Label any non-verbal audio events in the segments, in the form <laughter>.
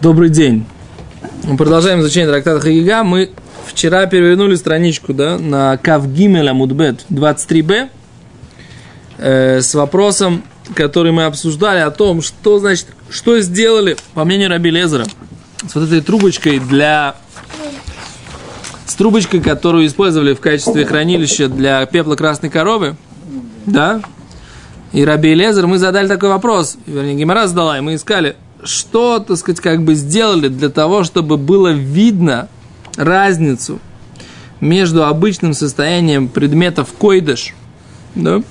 Добрый день. Мы продолжаем изучение трактата Хагига. Мы вчера перевернули страничку да, на Кавгимеля Мудбет 23b э, с вопросом, который мы обсуждали о том, что значит, что сделали, по мнению Раби Лезера, с вот этой трубочкой для с трубочкой, которую использовали в качестве хранилища для пепла красной коровы, да, и Раби Лезер, мы задали такой вопрос, вернее, Гимара задала, и мы искали, что, так сказать, как бы сделали для того, чтобы было видно разницу между обычным состоянием предметов койдыш, да,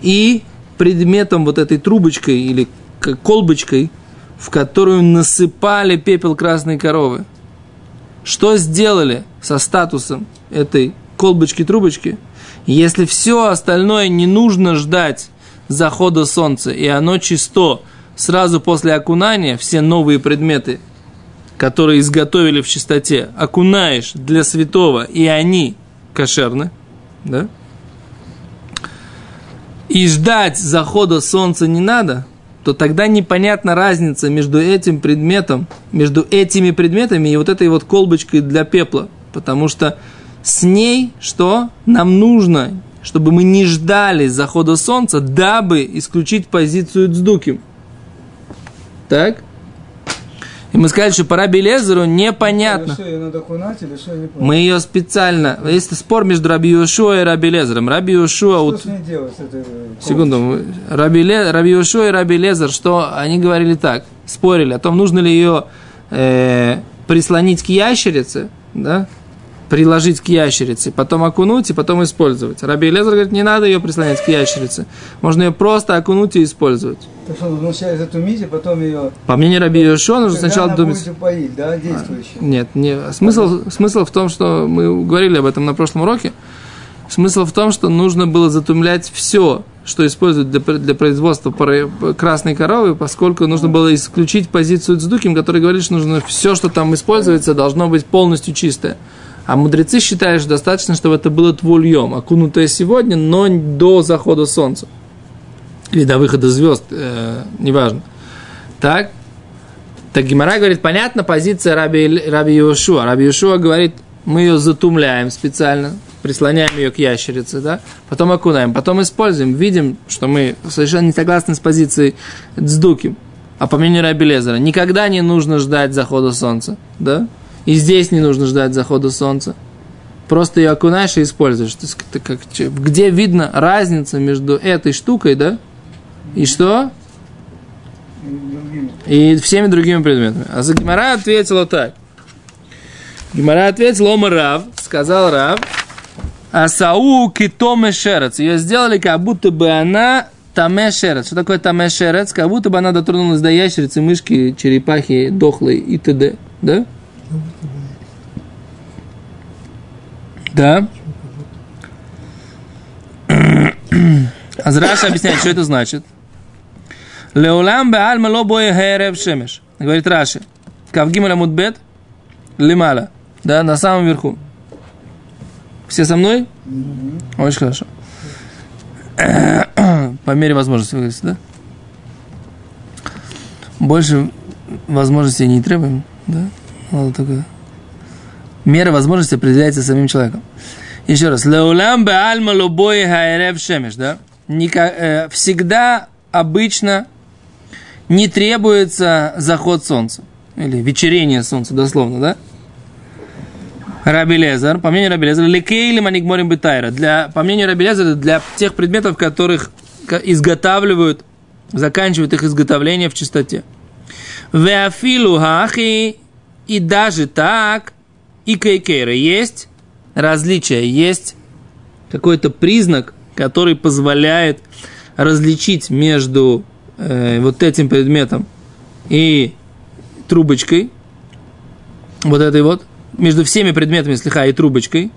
и предметом вот этой трубочкой или колбочкой, в которую насыпали пепел красной коровы. Что сделали со статусом этой колбочки-трубочки, если все остальное не нужно ждать захода солнца, и оно чисто – сразу после окунания все новые предметы, которые изготовили в чистоте, окунаешь для святого, и они кошерны, да? И ждать захода солнца не надо, то тогда непонятна разница между этим предметом, между этими предметами и вот этой вот колбочкой для пепла. Потому что с ней что? Нам нужно, чтобы мы не ждали захода солнца, дабы исключить позицию Цдуким – так? И мы сказали, что пора Белезеру непонятно. Мы ее специально... Есть спор между Раби Йошуа и Раби Лезером. Раби Йошуа... Что с ней делать? Секунду. Раби, Ле... Раби Йошуа и Раби Лезер, что они говорили так, спорили о том, нужно ли ее э, прислонить к ящерице, да, приложить к ящерице, потом окунуть и потом использовать. Раби Лезер говорит, не надо ее прислонять к ящерице. Можно ее просто окунуть и использовать. То есть он вначале затумить, и потом ее... По мнению Раби Йошуа, нужно сначала она думать... будет упоить, да, действующая. Нет, не, смысл, смысл в том, что мы говорили об этом на прошлом уроке. Смысл в том, что нужно было затумлять все, что используют для, для производства красной коровы, поскольку нужно было исключить позицию Цдуким, который говорит, что нужно все, что там используется, должно быть полностью чистое. А мудрецы считают, что достаточно, чтобы это было твольем, окунутое сегодня, но до захода солнца. Или до выхода звезд, э, неважно. Так, так Гимара говорит, понятно, позиция Раби, Раби Йошуа. Раби Йошуа говорит, мы ее затумляем специально, прислоняем ее к ящерице, да, потом окунаем, потом используем, видим, что мы совершенно не согласны с позицией Дздуки. А по мнению Раби Лезера, никогда не нужно ждать захода солнца, да, и здесь не нужно ждать захода солнца. Просто ее окунаешь и используешь. То есть, как, где видно разница между этой штукой, да? И что? И всеми другими предметами. А за Гимара ответила так. Гимара ответила, Ома Рав, сказал Рав, Асау китоме шерец. Ее сделали, как будто бы она таме шерец. Что такое таме шерец? Как будто бы она дотронулась до ящерицы, мышки, черепахи, дохлой и т.д. Да? Да. Азраша объясняет, что это значит. Леулам беальма лобоя херев шемеш. Говорит Раши. Кавгималя мудбет лимала. Да, на самом верху. Все со мной? Очень хорошо. По мере возможности, вы да? Больше возможностей не требуем, да? Надо только... Мера возможности определяется самим человеком. Еще раз. Леулам беальма лобой хайрев шемеш, да? Никак, э, всегда, обычно не требуется заход солнца. Или вечерение солнца, дословно, да? Раби по мнению Раби Лезара, лекейли манигморим бетайра. Для, по мнению Раби Лезара, для тех предметов, которых изготавливают, заканчивают их изготовление в чистоте. Веафилу хахи и даже так, и кейкейра есть различие, есть какой-то признак, который позволяет различить между э, вот этим предметом и трубочкой, вот этой вот, между всеми предметами слегка и трубочкой,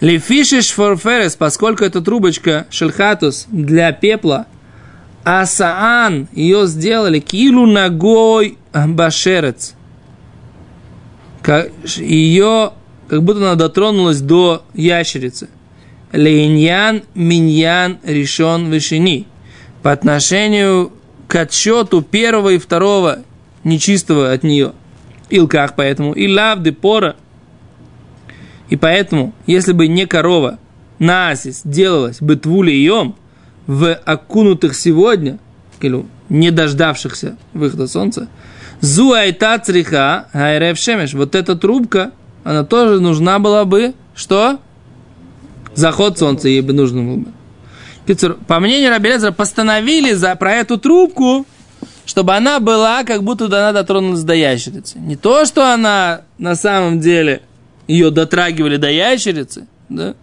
Лефишиш форферес, поскольку эта трубочка шельхатус для пепла, а саан ее сделали килу ногой башерец – ее, как будто она дотронулась до ящерицы. Лейньян миньян решен вышини. По отношению к отсчету первого и второго нечистого от нее. Илках поэтому. И лавды пора. И поэтому, если бы не корова, наасис делалась бы твулием в окунутых сегодня, не дождавшихся выхода солнца, зуайта цриха гайрев шемеш. Вот эта трубка, она тоже нужна была бы, что? Заход солнца ей бы нужно было бы. По мнению Рабелезера, постановили за, про эту трубку, чтобы она была, как будто она дотронулась до ящерицы. Не то, что она на самом деле ее дотрагивали до ящерицы, да?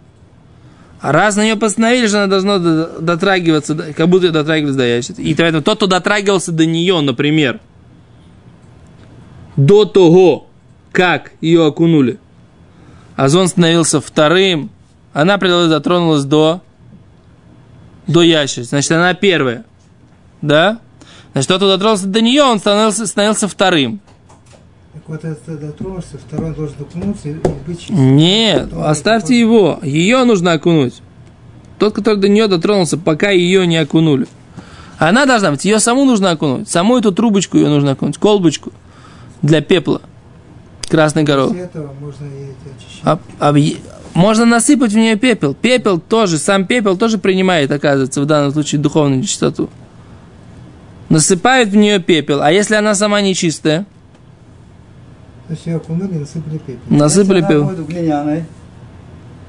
А раз на нее постановили, что она должна дотрагиваться, как будто ее дотрагивались до ящерицы. И поэтому тот, кто дотрагивался до нее, например, до того, как ее окунули, Озон становился вторым, она дотронулась до до ящерицы. Значит, она первая. Да? Значит, тот, кто дотронулся до нее, он становился, становился вторым. Так вот, это дотронулся, второй должен окунуться и быть чистым. Нет, Потом оставьте его. Ее нужно окунуть. Тот, который до нее дотронулся, пока ее не окунули. Она должна быть, ее саму нужно окунуть. Саму эту трубочку ее нужно окунуть, колбочку для пепла красной коровы. Можно и очищать. А, а, можно насыпать в нее пепел. Пепел тоже, сам пепел тоже принимает, оказывается, в данном случае духовную чистоту. Насыпают в нее пепел. А если она сама нечистая? То есть ее окунули, насыпали пепел. Насыпали пепел. будет в глиняной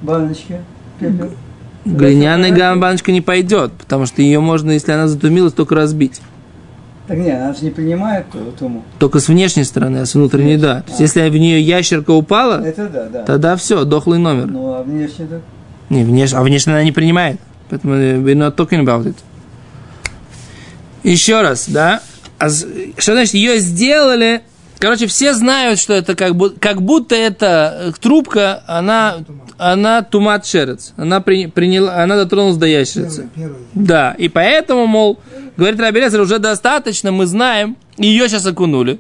баночке, пепел. Глиняная баночка не пойдет, потому что ее можно, если она затумилась, только разбить. Так нет, она же не принимает туму. Только с внешней стороны, а с внутренней да. То есть, если в нее ящерка упала, Это да, да. тогда все, дохлый номер. Ну, а внешне так? Не, внешне, а внешне она не принимает. Поэтому э, we're not talking about it. Еще раз, да? А что значит, ее сделали... Короче, все знают, что это как, будто, как будто эта э, трубка, она, она тумат шерец. Она, при- приняла, она дотронулась до ящерицы. Первый, первый. Да, и поэтому, мол, говорит Рабелезер, уже достаточно, мы знаем, ее сейчас окунули,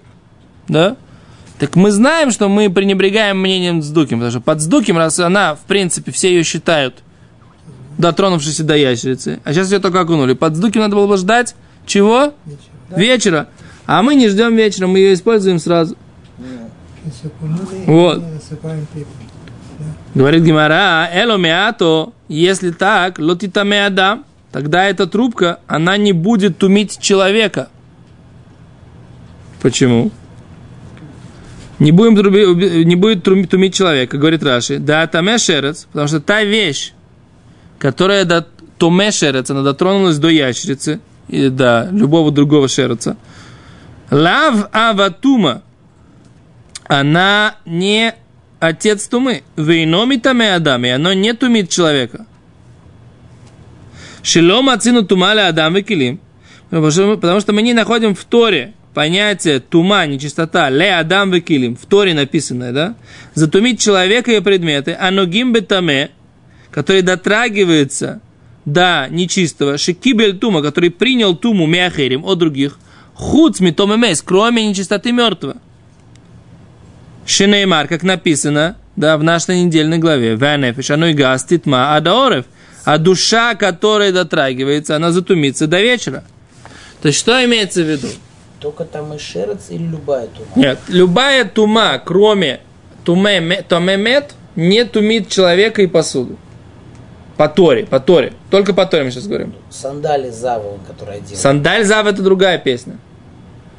да? Так мы знаем, что мы пренебрегаем мнением Цдуким, потому что под Цдуким, раз она, в принципе, все ее считают дотронувшейся до ящерицы, а сейчас ее только окунули. Под Цдуким надо было бы ждать чего? Вечер. Вечера. А мы не ждем вечера, мы ее используем сразу. Вот. Говорит Гимара, эло меато, если так, лотита меада, тогда эта трубка, она не будет тумить человека. Почему? Не, будем труби- не будет тумить человека, говорит Раши. Да, таме шерец, потому что та вещь, которая до томе шерец, она дотронулась до ящерицы, и до любого другого шереца. Лав аватума, она не отец тумы. Вейноми таме адам, и оно не тумит человека. Шилом ацину тумаля адам векилим. Что, потому что мы не находим в Торе понятие тума, нечистота, ле адам векилим, в Торе написанное, да? Затумить человека и предметы, аногим бетаме, который дотрагивается до нечистого, шикибель тума, который принял туму мяхерим от других, худ митомемес, кроме нечистоты мертвого. Шинеймар, как написано, да, в нашей недельной главе, Ванефиш, оно и ма адаорев, а душа, которая дотрагивается, она затумится до вечера. То есть, что имеется в виду? Только там и шерец или любая тума? Нет, любая тума, кроме туме, ме- томемет, не тумит человека и посуду. По Торе, по Торе. Только по Торе мы сейчас говорим. Сандали Завова, которая делает. Сандаль Зав это другая песня.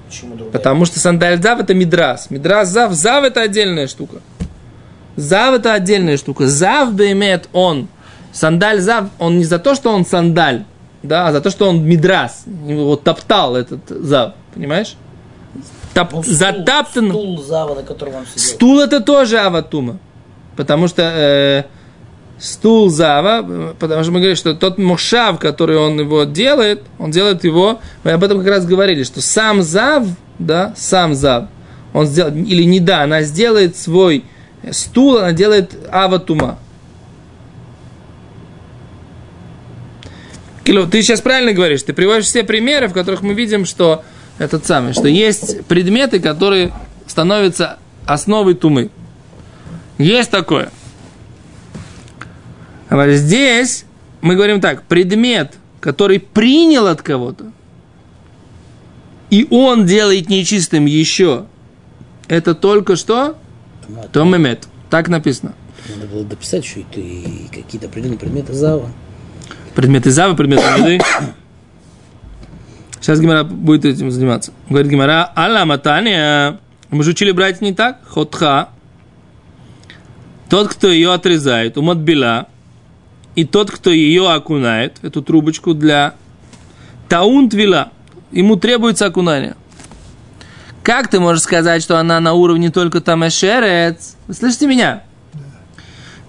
Почему другая? Потому что сандаль Зав это мидрас. Мидрас Зав, Зав это отдельная штука. Зав это отдельная штука. Зав имеет он. Сандаль Зав, он не за то, что он сандаль, да, а за то, что он мидрас. Его топтал этот Зав, понимаешь? Топ- Ну, стул, затаптан. Стул Зава, на котором он сидел. Стул это тоже аватума. Потому что э, стул зава, потому что мы говорим, что тот мушав, который он его делает, он делает его, мы об этом как раз говорили, что сам зав, да, сам зав, он сделает, или не да, она сделает свой стул, она делает аватума. Кило, ты сейчас правильно говоришь, ты приводишь все примеры, в которых мы видим, что этот самый, что есть предметы, которые становятся основой тумы. Есть такое. А здесь мы говорим так, предмет, который принял от кого-то, и он делает нечистым еще это только что томемет. Так написано. Надо было дописать и, ты- и какие-то определенные предметы зава. Предметы завы, предметы еды. Сейчас Гимара будет этим заниматься. Говорит Гимара, Алла Матания. Мы же учили брать не так. Хотха. Тот, кто ее отрезает, уматбила. И тот, кто ее окунает, эту трубочку для таунт вила. Ему требуется окунание. Как ты можешь сказать, что она на уровне только тамешерец? Вы слышите меня?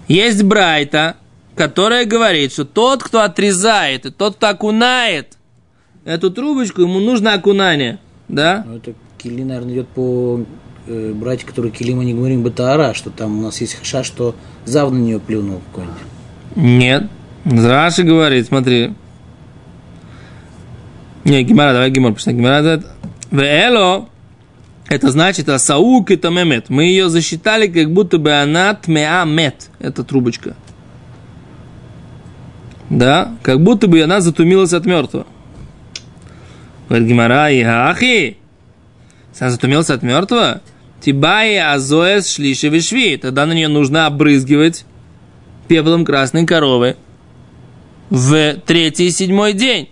Есть Брайта, которая говорит, что тот, кто отрезает, и тот, кто окунает эту трубочку, ему нужно окунание. Да? Ну, это кили, наверное, идет по э, братья, которые кили мы не говорим Батаара, что там у нас есть хаша, что зав на нее плюнул какой-нибудь. Нет. Раши говорит, смотри. Не, Гимара, давай Гимар, почему Гимара говорит. Веэло, это значит асаук и тамемет. Мы ее засчитали, как будто бы она тмеамет, эта трубочка. Да, как будто бы она затумилась от мертвого. Говорит Гимара, и ахи, она затумилась от мертвого? Тибай азоэс шлиши вишви. Тогда на нее нужно обрызгивать пеплом красной коровы в третий и седьмой день.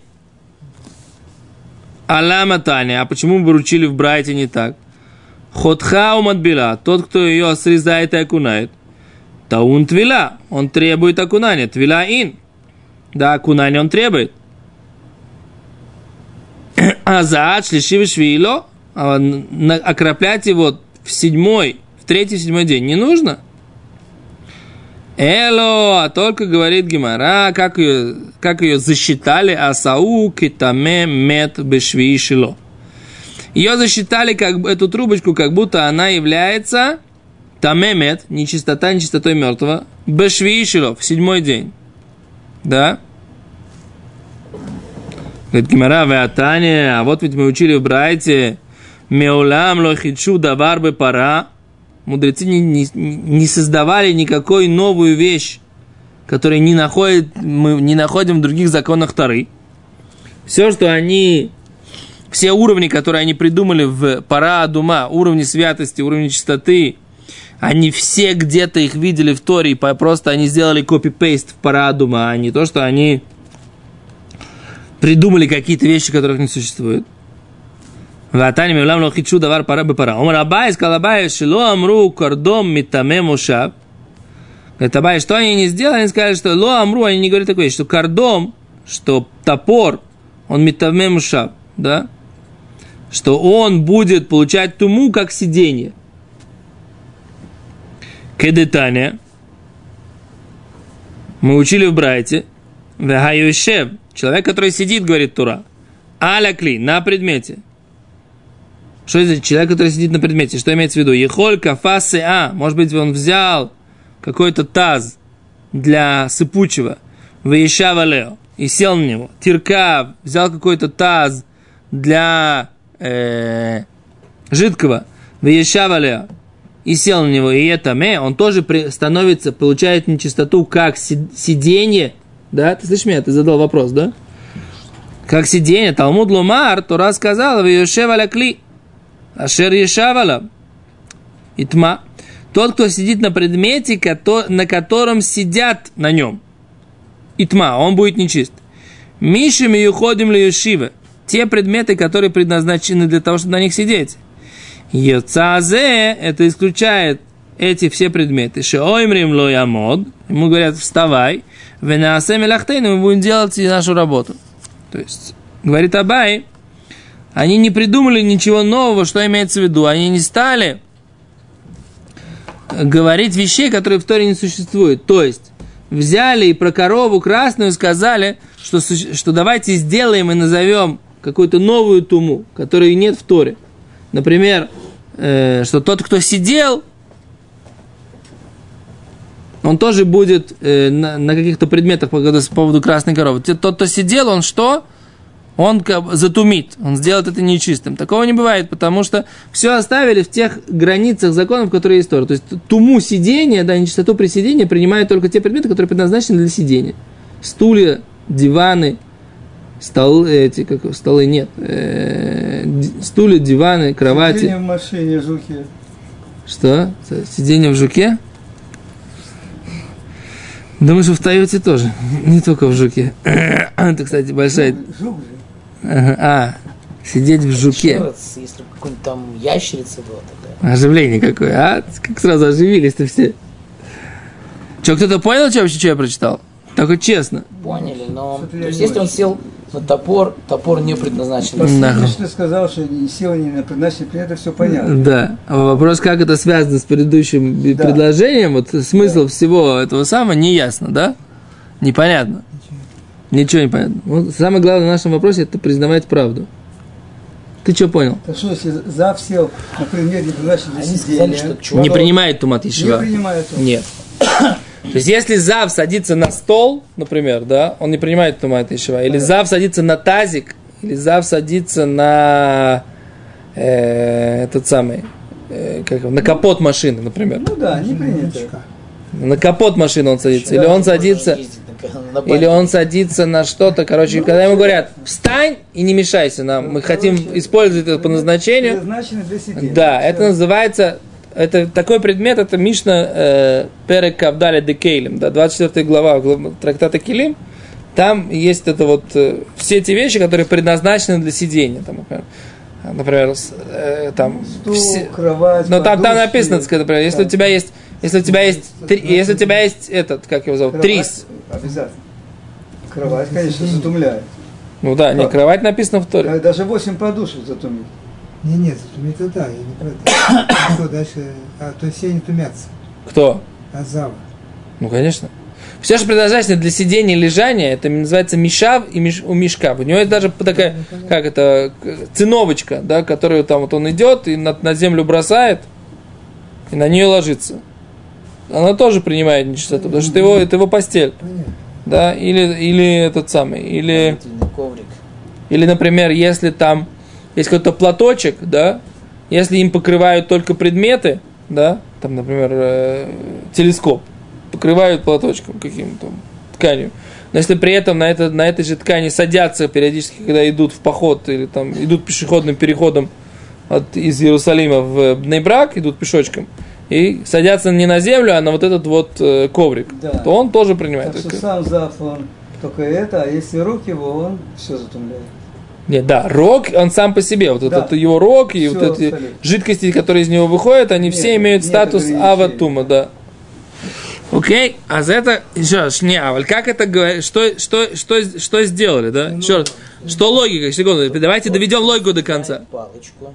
Аляма Таня. А почему мы вручили в Брайте не так? Ходха умадбила. Тот, кто ее срезает и окунает. Таун твила. Он требует окунания. Твила ин. Да, окунание он требует. <clears throat> А за шлиши швило, а окроплять его в седьмой, в третий, седьмой день не нужно. Эло, а только говорит Гимара, как ее, как ее засчитали Асау китаме мет бешви шило. Ее засчитали как эту трубочку, как будто она является тамемет, нечистота, нечистотой мертвого, бешви шило, в седьмой день. Да? Говорит Гимара, Веатане, а вот ведь мы учили в Брайте, Меулам лохичу давар бы пара. Мудрецы не, не, не создавали никакой новую вещь, которую не находит, мы не находим в других законах Тары. Все, что они, все уровни, которые они придумали в пара дума, уровни святости, уровни чистоты, они все где-то их видели в Торе, и просто они сделали копипейст в парадума, а не то, что они придумали какие-то вещи, которых не существует. Ватани милам лохичу давар пара бы пара. Омар Абай сказал Абай, шило амру кордом митаме мушав. Говорит, Абай, что они не сделали? Они сказали, что ло амру, они не говорят такое, что кордом, что топор, он митаме мушав, да? Что он будет получать туму, как сиденье. Кедетания. Мы учили в Брайте. Вегаюшев. Человек, который сидит, говорит Тура. Алякли, на предмете. Что это человек, который сидит на предмете? Что имеется в виду? Ехоль кафасы а. Может быть, он взял какой-то таз для сыпучего. Выещава лео. И сел на него. Тирка взял какой-то таз для э, жидкого. Выещава лео. И сел на него. И это ме, он тоже становится, получает нечистоту, как си- сиденье. Да, ты слышишь меня? Ты задал вопрос, да? Как сиденье. Талмуд Лумар, Тора сказала, Выещава кли. Ашер Ешавала. Итма. Тот, кто сидит на предмете, на котором сидят на нем. Итма, он будет нечист. Мишами и уходим ли. Те предметы, которые предназначены для того, чтобы на них сидеть. Йоцазе, это исключает эти все предметы. Шеоймрим ло ямод. Ему говорят, вставай. Венасем лахтейну, мы будем делать нашу работу. То есть, говорит Абай, они не придумали ничего нового, что имеется в виду. Они не стали говорить вещей, которые в Торе не существуют. То есть, взяли и про корову красную сказали, что, что давайте сделаем и назовем какую-то новую туму, которой нет в Торе. Например, э, что тот, кто сидел, он тоже будет э, на, на каких-то предметах по, по поводу красной коровы. Тот, кто сидел, он что? Он затумит, он сделает это нечистым. Такого не бывает, потому что все оставили в тех границах законов, которые есть Тора. То есть туму сидения, да, нечистоту при сидении принимают только те предметы, которые предназначены для сидения. Стулья, диваны, столы, эти, как столы нет, э, стулья, диваны, кровати. Сиденье в машине, жуки. Что? Сидение в жуке? Думаю, что в Тойоте тоже. <laughs> Не только в жуке. <coughs> Это, кстати, большая... Жук же. Ага, А, сидеть в жуке. Еще раз, если бы какой-нибудь там ящерица была такая. Оживление какое, а? Как сразу оживились-то все. Че, кто-то понял, что вообще, что я прочитал? Только честно. Поняли, но... То есть, если он сел на топор, топор не предназначен. Да. Ты сказал, что не сел не на предназначенный предмет, это все понятно. Да. А вопрос, как это связано с предыдущим Да. предложением, вот смысл всего этого самого не ясно, да? Непонятно. Ничего не понятно. Вот самое главное в нашем вопросе это признавать правду. Ты что понял? Так что, если зав сел на предмет, не предназначенный для Они сказали, сидения, что чувак... Не принимает тумат не Ешива. принимает он. Нет. <coughs> То есть, если Зав садится на стол, например, да, он не принимает тумат Ешива. Или Зав садится на тазик, или Зав садится на э, этот самый, э, как его, на капот машины, например. Ну да, не принято. На капот машины он садится. Или он садится, Ездить на- на или он садится на что-то, короче, когда ему говорят, встань и не мешайся нам, мы хотим использовать это по назначению. Для. Да, это называется, это такой предмет, это Мишна э, Перек Кавдаля де Кейлем, да, 24 глава глав- трактата Келим. Там есть это вот э, все эти вещи, которые предназначены для сидения, там, например, например, э, там, Стул, все- кровать, но там, там подушки. написано, так например, если у Да. тебя есть, если у тебя есть, три- если у тебя есть этот, как его зовут, Кровать трис, Обязательно. Кровать, конечно, затумляет. ну да, не кровать написано в Торе. А Даже 8 подушек затумит. Не, нет, это да, я не про это. Что дальше? А, то есть все не тумятся, Кто? а зава. Ну, конечно. Все, что предназначено для сидения и лежания, это называется мишав и миш, у мешка. У него есть даже такая, как это, циновочка, да, которую там вот он идет и на, на землю бросает, и на нее ложится. Она тоже принимает нечистоту, потому что это его, это его постель, Понятно. да, или, или этот самый, или, коврик. или, например, если там есть какой-то платочек, да, если им покрывают только предметы, да, там, например, э, телескоп, покрывают платочком каким-то тканью. Но если при этом на, это, на этой же ткани садятся периодически, когда идут в поход или там идут пешеходным переходом от, из Иерусалима в Бнейбрак, идут пешочком, и садятся не на землю, а на вот этот вот э, коврик, Да. то он тоже принимает. Так что сам зав, он только это, а если рук его, он все затумляет. Нет, да, рог, он сам по себе, вот Да. этот его рог и Всё вот эти абсолютно. жидкости, которые из него выходят, они Нет, все имеют нет статус аватума, да. Окей, а за это, еще раз, не, а вот как это говорит, что, что, что, что сделали, да? Еще раз, что логика, секунду, давайте доведем логику до конца. Палочку.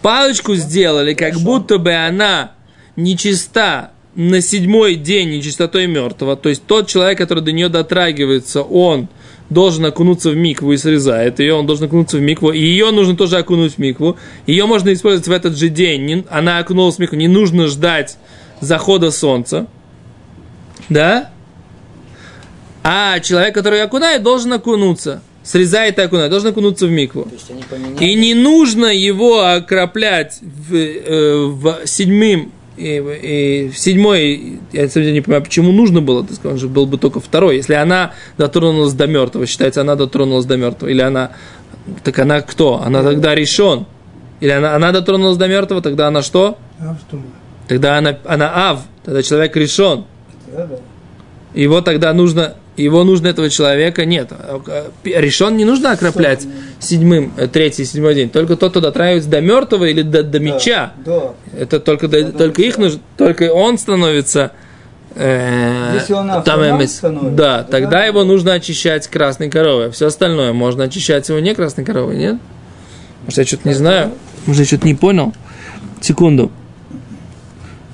Палочку сделали, как будто бы она нечиста на седьмой день нечистотой мертвого. То есть тот человек, который до нее дотрагивается, он должен окунуться в микву и срезает ее, он должен окунуться в микву, и ее нужно тоже окунуть в микву. Ее можно использовать в этот же день. Она окунулась в микву, не нужно ждать захода солнца. Да? А человек, который окунает, должен окунуться. Срезает и окунает, должен окунуться в микву. Поменяли. И не нужно его окроплять в, э, в седьмым и, и седьмой, я деле не понимаю, почему нужно было, ты сказал, что был бы только второй. Если она дотронулась до мертвого, считается, она дотронулась до мертвого. Или она, так она кто? Она тогда решен. Или она, она дотронулась до мертвого, тогда она что? А. Тогда она, она ав, тогда человек решен. Да. Его тогда нужно, его нужно этого человека, нет. Решен не нужно окроплять седьмым, э, третий, седьмой день. Только тот, кто дотрагивается до мертвого или до, до меча. Да. Это только, до- до только их меча. нужно, только он становится. э, Если он там автомат эмис. становится, да, то тогда да. его нужно очищать красной коровой. Все остальное можно очищать его не красной коровой, нет? Может, я что-то не знаю? Может, я что-то не понял? Секунду.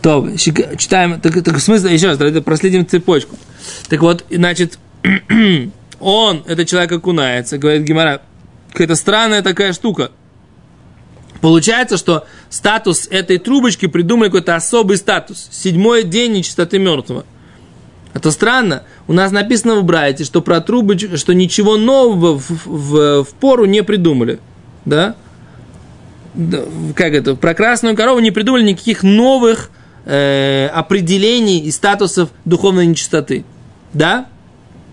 То, читаем, так, так в смысле, еще раз, давайте проследим цепочку. Так вот, значит, <clears throat> он, этот человек окунается, говорит Гимара, какая-то странная такая штука. Получается, что статус этой трубочки придумали какой-то особый статус. Седьмой день нечистоты мертвого. Это странно. У нас написано в Брайте, что про трубочку, что ничего нового в, в- в пору не придумали. Да, Как это? Про красную корову не придумали никаких новых э, определений и статусов духовной нечистоты. Да?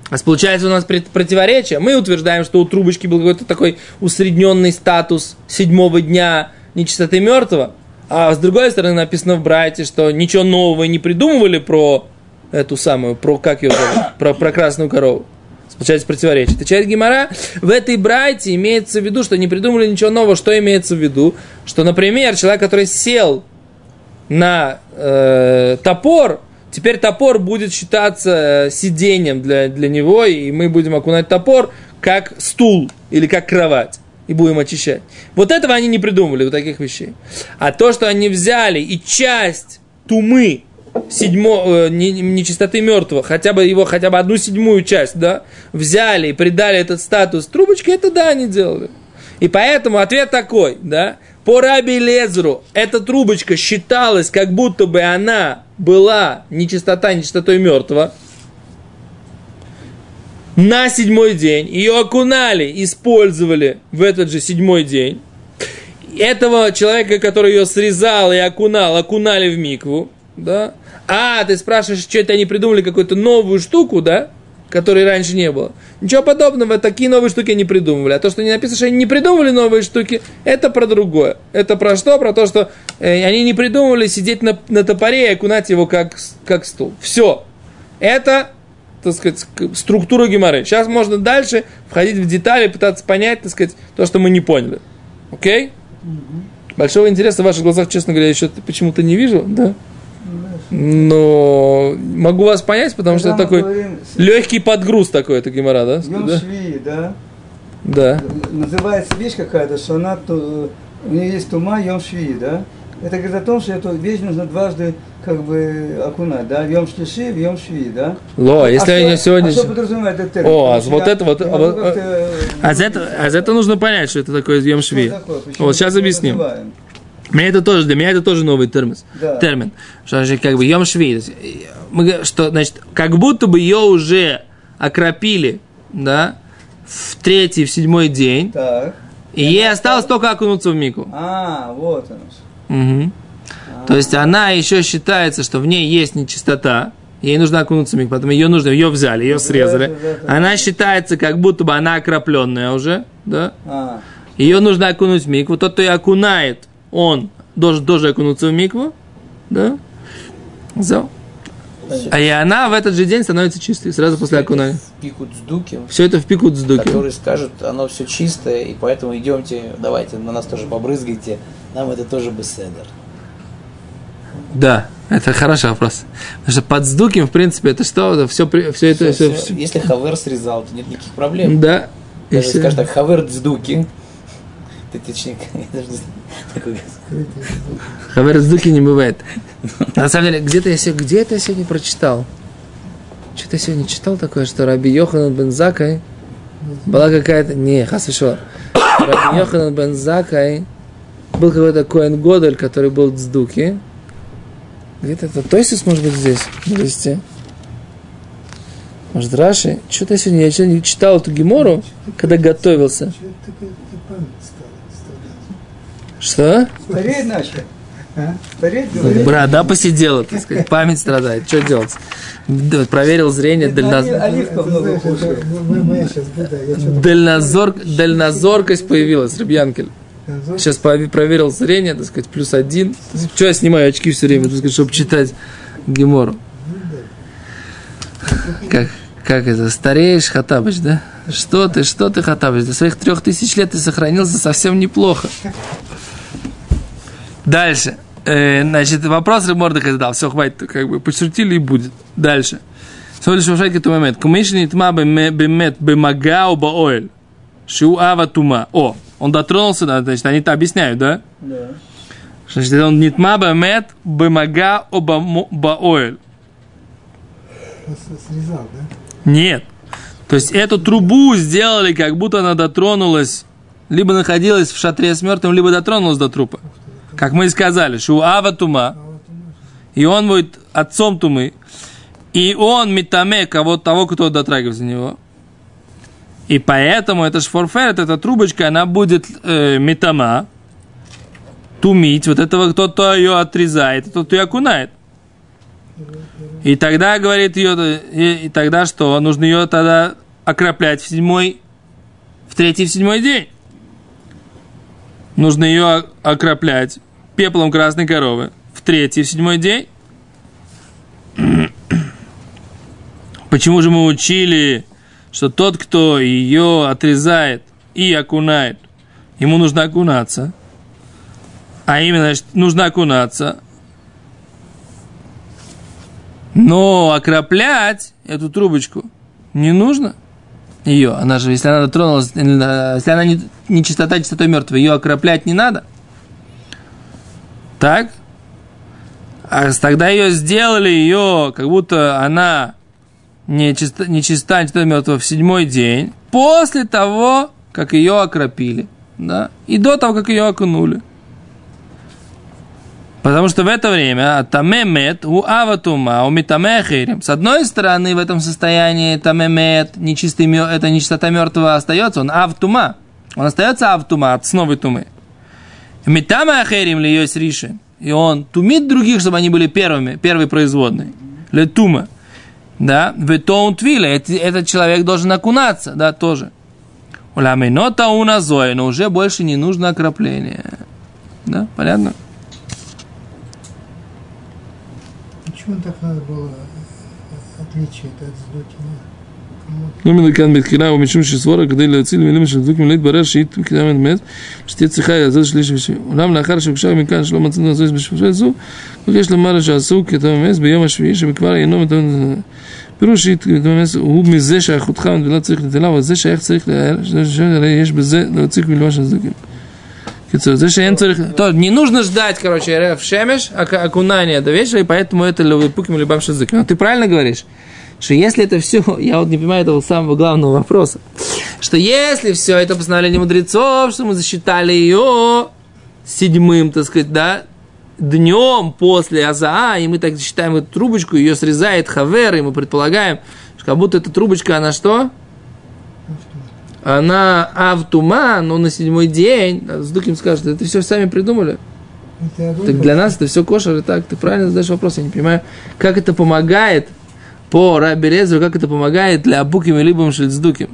А получается у нас противоречие. Мы утверждаем, что у трубочки был какой-то такой усредненный статус седьмого дня нечистоты мертвого, А с другой стороны написано в Брайте, что ничего нового не придумывали про эту самую, про как ее зовут, про, про красную корову. Получается противоречие. Отвечает Гимара, в этой брайте имеется в виду, что не придумали ничего нового. Что имеется в виду? Что, например, человек, который сел на э, топор, теперь топор будет считаться э, сиденьем для, для него, и мы будем окунать топор как стул или как кровать и будем очищать. Вот этого они не придумали, вот таких вещей. А то, что они взяли и часть тумы седьмо, э, не, нечистоты мертвого, хотя бы его, хотя бы одну седьмую часть, да, взяли и придали этот статус трубочки, это да, они делали. И поэтому ответ такой, да, по Раби Лезру эта трубочка считалась, как будто бы она была нечистота, нечистотой мертвого. На седьмой день ее окунали, использовали в этот же седьмой день. Этого человека, который ее срезал и окунал, окунали в микву, да, а, ты спрашиваешь, что это они придумали какую-то новую штуку, да? Которой раньше не было. Ничего подобного, такие новые штуки не придумывали. А то, что не написано, что они не придумывали новые штуки, это про другое. Это про что? Про то, что э, они не придумывали сидеть на, на топоре и окунать его как, как стул. Все. Это так сказать, структура геморы. Сейчас можно дальше входить в детали, пытаться понять, так сказать, то, что мы не поняли. Окей? Большого интереса в ваших глазах, честно говоря, еще почему-то не вижу, да? Но могу вас понять, потому что это такой говорим, легкий подгруз такой, это гемора, да? Йом да? Шви, да? Да. Называется вещь какая-то, что она, ту- у нее есть тума Йом Шви, да? Это говорит о том, что эту вещь нужно дважды как бы окунать, да? В Йом Шлиши, в Йом Шви, да? Ло, если а я что, сегодня... А что подразумевает этот термин? О, а что вот я это вот- не а вот- как-то, А за это, а за это нужно понять, что это такое Йом Шви. что такое, почему Вот сейчас объясним. называем? Мне это тоже, для меня это тоже новый термин. Да. термин. Что же как бы Йом Шви. Что, значит, как будто бы ее уже окропили, да, в третий, в седьмой день, Так. и ей осталось только окунуться в мику. А, вот оно. что. Мгм. То есть она еще считается, что в ней есть нечистота, ей нужно окунуться в миг, поэтому ее нужно, ее взяли, ее срезали. Она считается, как будто бы она окропленная уже, да. А, Ее нужно окунуть в микву. Тот, кто ее окунает, он должен тоже окунуться в микву, да. So. А и она в этот же день становится чистой, сразу после окунания. Пикут с дуки, Все это в пику дздуки. который скажет, оно все чистое, и поэтому идемте, давайте на нас тоже побрызгайте, нам это тоже беседер. Да, это хороший вопрос. Потому что под сдуким, в принципе, это что? Это все, все это... Всё- всё- всё. Если хавер срезал, то нет никаких проблем. Да. Даже скажешь так, хавер дздуки, ты точнее, <laughs> Хавер сдуки не бывает. На самом деле, где-то я, где это я сегодня прочитал? Что-то я сегодня читал такое, что Раби Йоханан бен Закай была какая-то... Не, хас вишо. Раби Йоханан бен Закай был какой-то Коэн Годель, который был в Дздуке. Где-то это Тойсис, может быть, здесь, на листе. Может, Раши? Что-то я сегодня, я сегодня читал эту гемору, когда готовился. Что это такое такая память стала? страдать? Что? стареть начал. А? Борода посидела, так сказать, память страдает. Что делать? Проверил зрение, Дальнозор... Дальнозоркость появилась, Рыбьянкель. Сейчас проверил зрение, так сказать, плюс один. Что я снимаю очки все время, так сказать, чтобы читать Гемору? Как, как это? Стареешь, Хатабыч, да? Что ты, что ты, Хатабыч? До своих трех тысяч лет ты сохранился совсем неплохо. Дальше. Э, значит, вопрос Ремордыха задал. Все, хватит, как бы, подшутили и будет. Дальше. Смотришь, в шайке момент. Кумишни тма бемет бемагау баоэль. Шу ава тума. О, он дотронулся, да, значит, они это объясняют, да? Да. Значит, он нитма бемет бемага оба баоэль. Срезал, да? Нет. То есть эту трубу сделали, как будто она дотронулась, либо находилась в шатре с мертвым, либо дотронулась до трупа. Как мы и сказали, шу ава тума, и он будет отцом тумы, и он метаме кого того, кто дотрагивается до него. И поэтому это шфорферет, эта трубочка, она будет э, метама, тумить, вот этого кто-то ее отрезает, тот ее окунает. И тогда, говорит ее, и, и тогда что? Нужно ее тогда окроплять в седьмой, в третий, в седьмой день. Нужно ее окроплять пеплом красной коровы в третий, в седьмой день. <clears throat> Почему же мы учили, что тот, кто ее отрезает и окунает, ему нужно окунаться, а именно, значит, нужно окунаться, но окроплять эту трубочку не нужно ее. Она же, если она дотронулась, э, если она не, не чистота, чистотой мертвой, ее окроплять не надо. Так? А тогда ее сделали, ее, как будто она не чиста, не чиста, чистотой мертвого в седьмой день, после того, как ее окропили. Да? И до того, как ее окунули. Потому что в это время тамемет у аватума, у митамехирим. С одной стороны, в этом состоянии тамемет, нечистый, это нечистота мертвого остается, он автума. Он остается автума от новой тумы. Митамехирим ли есть риши. И он тумит других, чтобы они были первыми, первой производной. Ле тума. Да, в том твиле, этот человек должен окунаться, да, тоже. Уламинота уназоя, но уже больше не нужно окропление. Да, понятно? Почему так надо было отличие это от Сдокина? לא מכאן בתחילה ומשום שסבורה כדי להציל מילים של דבוקים להתברר שהיא קדמת מת שתהיה צריכה לעזור שליש ושליש. אולם לאחר שהוגשה מכאן שלא מצאנו לעזור בשביל זו יש לומר שעשו כתב אמס ביום השביעי שבכבר אינו מתאמן פירוש שכתב אמס הוא מזה שאחותך ולא צריך נטלה אבל זה שייך צריך הרי יש בזה להוציא מלמה של צדוקים. קיצור, זה שאין צריך... То, не нужно ждать, короче, в шемеш, окунания до вечера, и поэтому это пуким либам шазыким. Ты правильно говоришь? Что если это все, <laughs> я вот не понимаю этого самого главного вопроса, что если все это постановление мудрецов, что мы засчитали ее седьмым, так сказать, да, днем после Азаа, и мы так считаем эту трубочку, ее срезает Хавер, и мы предполагаем, что как будто эта трубочка, она что? Она автума, но на седьмой день, с Дуким скажет, это все сами придумали. Так для нас это все кошер, и так, ты правильно задаешь вопрос, я не понимаю, как это помогает по Раби Лезеру, как это помогает для Буким и Либам Шельцдуким.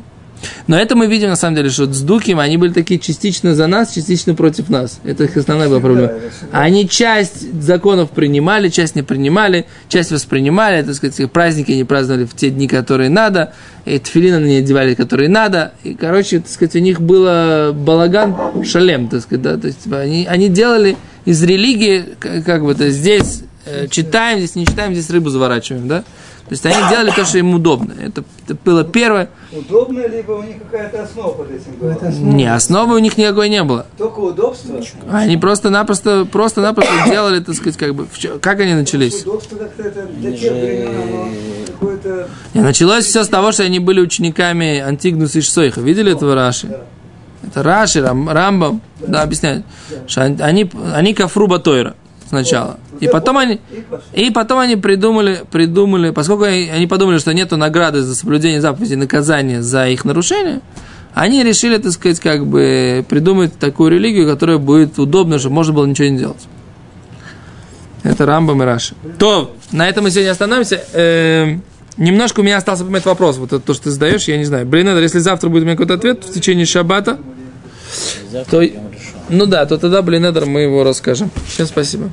Но это мы видим, на самом деле, что Цдуким, они были такие частично за нас, частично против нас. Это их основная была проблема. Они часть законов принимали, часть не принимали, часть воспринимали, так сказать, праздники они праздновали в те дни, которые надо, и тфилин они одевали, которые надо. И, короче, так сказать, у них было балаган шалем, так сказать, да, то есть они, они делали из религии, как, как бы, то здесь э, читаем, здесь не читаем, здесь рыбу заворачиваем, да. То есть они делали то, что им удобно. Это, это было первое. Удобно, либо у них какая-то основа под этим была? Не, основы у них никакой не было. Только удобство? Они просто-напросто, просто-напросто делали, так сказать, как бы, как они начались? Удобство как-то это для тех времен, оно какое-то... Не, началось все с того, что они были учениками Антигнуса и Шсойха. Видели этого Раши? Это Раши, Рам, Рамбам, да, объясняют. Что они, они, они кафруба Тойра сначала. И потом они, и потом они придумали, придумали, поскольку они подумали, что нету награды за соблюдение заповедей, наказания за их нарушение, они решили, так сказать, как бы придумать такую религию, которая будет удобна, чтобы можно было ничего не делать. Это Рамбам и Раши. То, на этом мы сегодня остановимся. Эм, немножко у меня остался помнить вопрос. Вот это то, что ты задаешь, я не знаю. Блин, если завтра будет у меня какой-то ответ в течение шаббата, Завтра То-. Ну да, то тогда, блин, мы его расскажем. Всем. Спасибо.